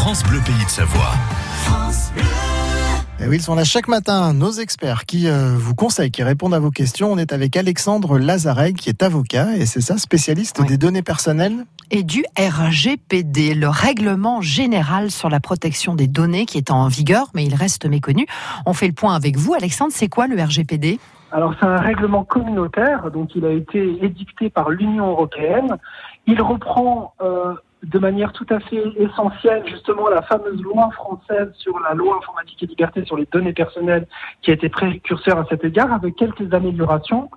France Bleu Pays de Savoie. Et oui, ils sont là chaque matin, nos experts qui euh, vous conseillent, qui répondent à vos questions. On est avec Alexandre Lazareg, qui est avocat, et c'est ça, spécialiste Oui. des données personnelles. et du RGPD, le règlement général sur la protection des données qui est en vigueur, mais il reste méconnu. On fait le point avec vous, Alexandre. C'est quoi le RGPD Alors c'est un règlement communautaire, donc il a été édicté par l'Union européenne. Il reprend euh, de manière tout à fait essentielle justement la fameuse loi française sur la loi informatique et liberté sur les données personnelles qui a été précurseur à cet égard avec quelques améliorations.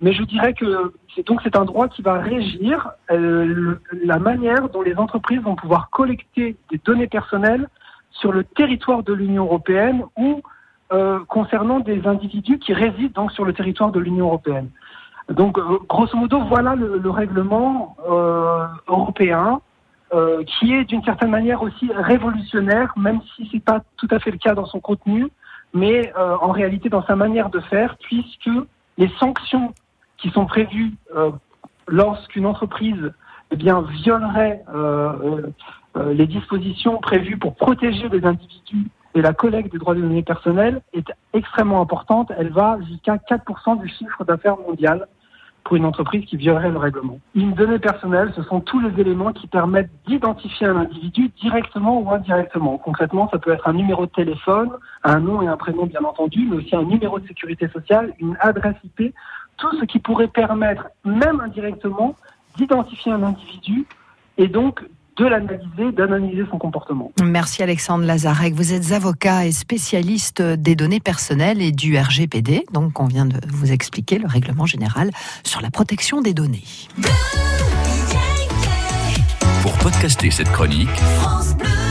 Mais je dirais que c'est donc c'est un droit qui va régir euh, la manière dont les entreprises vont pouvoir collecter des données personnelles sur le territoire de l'Union européenne ou euh, concernant des individus qui résident donc sur le territoire de l'Union européenne. Donc, euh, grosso modo, voilà le, le règlement euh, européen euh, qui est d'une certaine manière aussi révolutionnaire, même si c'est pas tout à fait le cas dans son contenu, mais euh, en réalité dans sa manière de faire, puisque les sanctions qui sont prévues euh, lorsqu'une entreprise eh bien violerait euh, euh, euh, les dispositions prévues pour protéger les individus et la collecte des droits des données personnelles est extrêmement importante. Elle va jusqu'à 4% du chiffre d'affaires mondial pour une entreprise qui violerait le règlement. Une donnée personnelle, ce sont tous les éléments qui permettent d'identifier un individu directement ou indirectement. Concrètement, ça peut être un numéro de téléphone, un nom et un prénom bien entendu, mais aussi un numéro de sécurité sociale, une adresse IP, tout ce qui pourrait permettre, même indirectement, d'identifier un individu et donc de l'analyser, d'analyser son comportement. Merci Alexandre Lazarek. Vous êtes avocat et spécialiste des données personnelles et du RGPD. Donc, on vient de vous expliquer le règlement général sur la protection des données. Pour podcaster cette chronique, France Bleu.